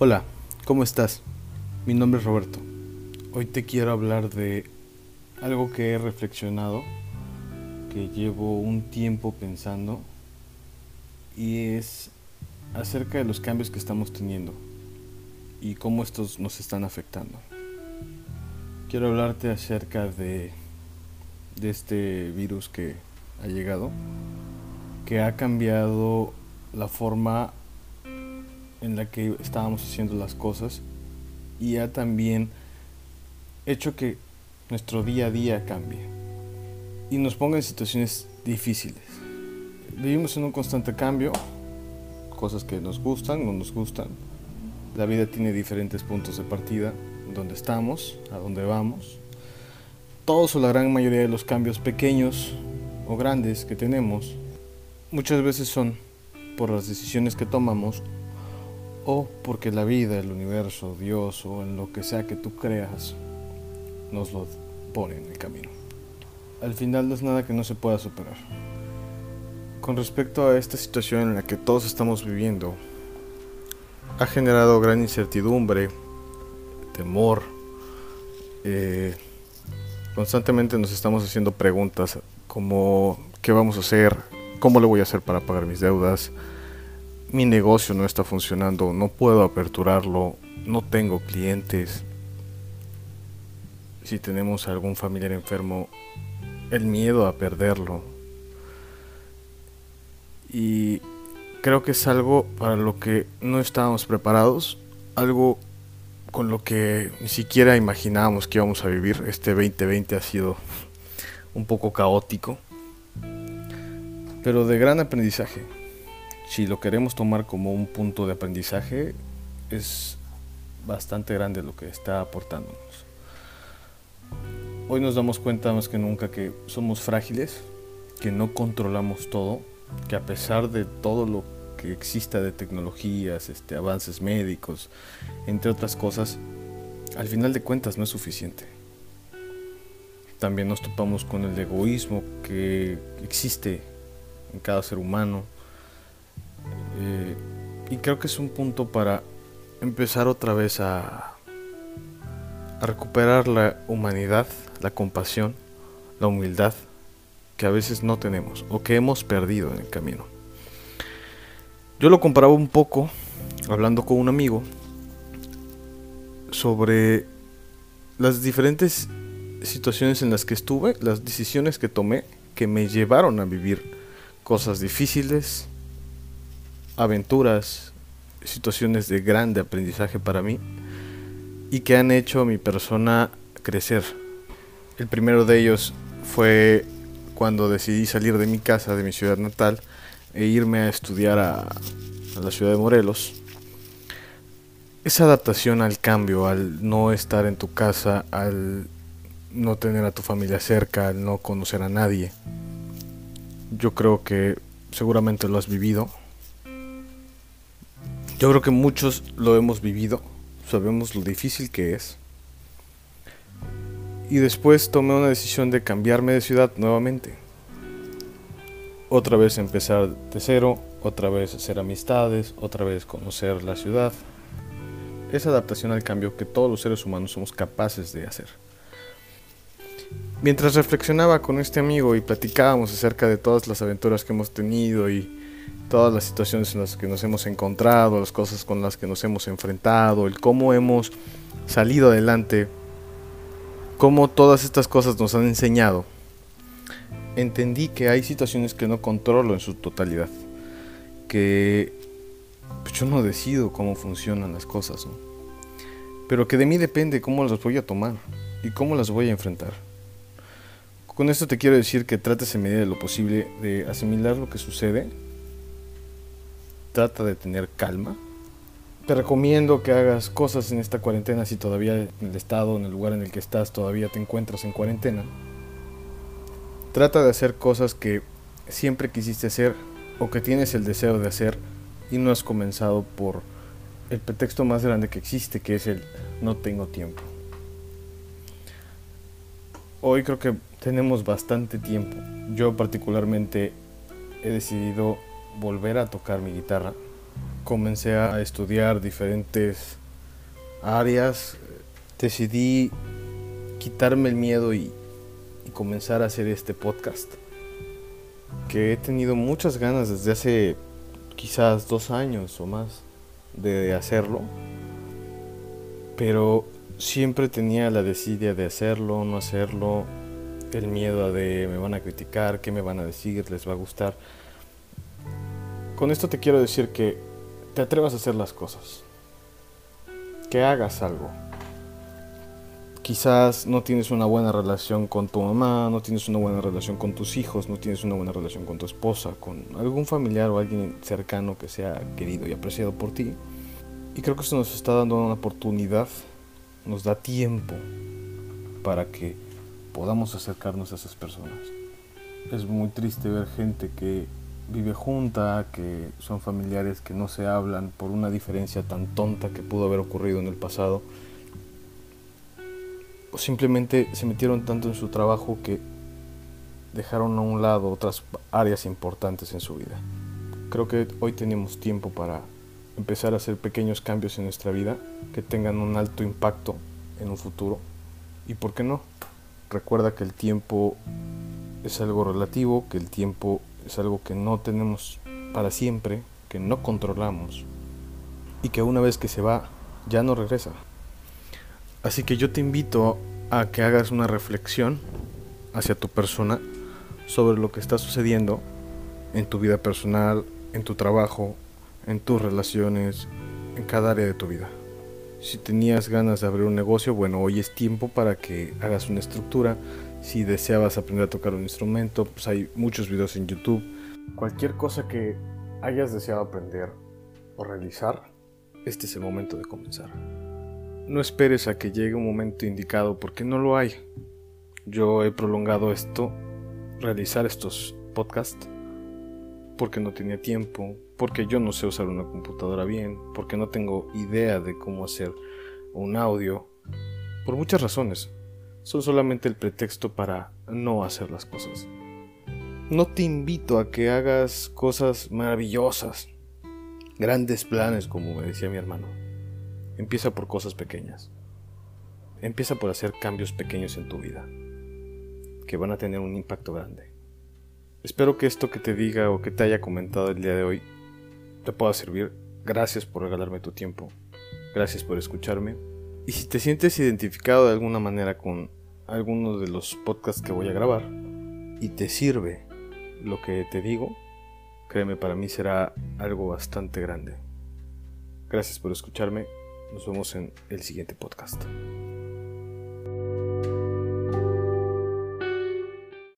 Hola, ¿cómo estás? Mi nombre es Roberto. Hoy te quiero hablar de algo que he reflexionado, que llevo un tiempo pensando, y es acerca de los cambios que estamos teniendo y cómo estos nos están afectando. Quiero hablarte acerca de, este virus que ha llegado, que ha cambiado la forma en la que estábamos haciendo las cosas y ha también hecho que nuestro día a día cambie y nos ponga en situaciones difíciles. Vivimos en un constante cambio, cosas que nos gustan, no nos gustan. La vida tiene diferentes puntos de partida, donde estamos, a dónde vamos. Todos o la gran mayoría de los cambios pequeños o grandes que tenemos muchas veces son por las decisiones que tomamos o porque la vida, el universo, Dios o en lo que sea que tú creas nos lo pone en el camino. Al final no es nada que no se pueda superar. Con respecto a esta situación en la que todos estamos viviendo, ha generado gran incertidumbre, temor. Eh, constantemente nos estamos haciendo preguntas como ¿qué vamos a hacer? ¿Cómo le voy a hacer para pagar mis deudas? Mi negocio no está funcionando, no puedo aperturarlo, no tengo clientes. Si tenemos algún familiar enfermo, el miedo a perderlo. Y creo que es algo para lo que no estábamos preparados, algo con lo que ni siquiera imaginábamos que íbamos a vivir. Este 2020 ha sido un poco caótico, pero de gran aprendizaje si lo queremos tomar como un punto de aprendizaje, es bastante grande lo que está aportándonos. Hoy nos damos cuenta más que nunca que somos frágiles, que no controlamos todo, que a pesar de todo lo que exista de tecnologías, este, avances médicos, entre otras cosas, al final de cuentas no es suficiente. También nos topamos con el egoísmo que existe en cada ser humano, eh, y creo que es un punto para empezar otra vez a, a recuperar la humanidad, la compasión, la humildad que a veces no tenemos o que hemos perdido en el camino. Yo lo comparaba un poco hablando con un amigo sobre las diferentes situaciones en las que estuve, las decisiones que tomé que me llevaron a vivir cosas difíciles, aventuras, situaciones de grande aprendizaje para mí y que han hecho a mi persona crecer. El primero de ellos fue cuando decidí salir de mi casa, de mi ciudad natal, e irme a estudiar a, a la ciudad de Morelos. Esa adaptación al cambio, al no estar en tu casa, al no tener a tu familia cerca, al no conocer a nadie. Yo creo que seguramente lo has vivido yo creo que muchos lo hemos vivido, sabemos lo difícil que es. Y después tomé una decisión de cambiarme de ciudad nuevamente. Otra vez empezar de cero, otra vez hacer amistades, otra vez conocer la ciudad. Esa adaptación al cambio que todos los seres humanos somos capaces de hacer. Mientras reflexionaba con este amigo y platicábamos acerca de todas las aventuras que hemos tenido y todas las situaciones en las que nos hemos encontrado, las cosas con las que nos hemos enfrentado, el cómo hemos salido adelante, cómo todas estas cosas nos han enseñado, entendí que hay situaciones que no controlo en su totalidad, que pues, yo no decido cómo funcionan las cosas, pero que de mí depende cómo las voy a tomar y cómo las voy a enfrentar. Con esto te quiero decir que trates en medida de lo posible de asimilar lo que sucede trata de tener calma. Te recomiendo que hagas cosas en esta cuarentena si todavía en el estado, en el lugar en el que estás, todavía te encuentras en cuarentena. Trata de hacer cosas que siempre quisiste hacer o que tienes el deseo de hacer y no has comenzado por el pretexto más grande que existe, que es el no tengo tiempo. Hoy creo que tenemos bastante tiempo. Yo particularmente he decidido volver a tocar mi guitarra comencé a estudiar diferentes áreas, decidí quitarme el miedo y, comenzar a hacer este podcast. Que he tenido muchas ganas desde hace quizás dos años o más de hacerlo. Pero siempre tenía la desidia de hacerlo, no hacerlo, el miedo de me van a criticar, qué me van a decir, les va a gustar. Con esto te quiero decir que te atrevas a hacer las cosas, que hagas algo. Quizás no tienes una buena relación con tu mamá, no tienes una buena relación con tus hijos, no tienes una buena relación con tu esposa, con algún familiar o alguien cercano que sea querido y apreciado por ti. Y creo que esto nos está dando una oportunidad, nos da tiempo para que podamos acercarnos a esas personas. Es muy triste ver gente que vive junta, que son familiares que no se hablan por una diferencia tan tonta que pudo haber ocurrido en el pasado. O simplemente se metieron tanto en su trabajo que dejaron a un lado otras áreas importantes en su vida. Creo que hoy tenemos tiempo para empezar a hacer pequeños cambios en nuestra vida que tengan un alto impacto en un futuro. ¿Y por qué no? Recuerda que el tiempo es algo relativo, que el tiempo es algo que no tenemos para siempre, que no controlamos y que una vez que se va ya no regresa. Así que yo te invito a que hagas una reflexión hacia tu persona sobre lo que está sucediendo en tu vida personal, en tu trabajo, en tus relaciones, en cada área de tu vida. Si tenías ganas de abrir un negocio, bueno, hoy es tiempo para que hagas una estructura. Si deseabas aprender a tocar un instrumento, pues hay muchos videos en YouTube. Cualquier cosa que hayas deseado aprender o realizar, este es el momento de comenzar. No esperes a que llegue un momento indicado porque no lo hay. Yo he prolongado esto, realizar estos podcasts, porque no tenía tiempo, porque yo no sé usar una computadora bien, porque no tengo idea de cómo hacer un audio, por muchas razones. Son solamente el pretexto para no hacer las cosas. No te invito a que hagas cosas maravillosas, grandes planes, como me decía mi hermano. Empieza por cosas pequeñas. Empieza por hacer cambios pequeños en tu vida, que van a tener un impacto grande. Espero que esto que te diga o que te haya comentado el día de hoy te pueda servir. Gracias por regalarme tu tiempo. Gracias por escucharme. Y si te sientes identificado de alguna manera con alguno de los podcasts que voy a grabar y te sirve lo que te digo, créeme, para mí será algo bastante grande. Gracias por escucharme. Nos vemos en el siguiente podcast.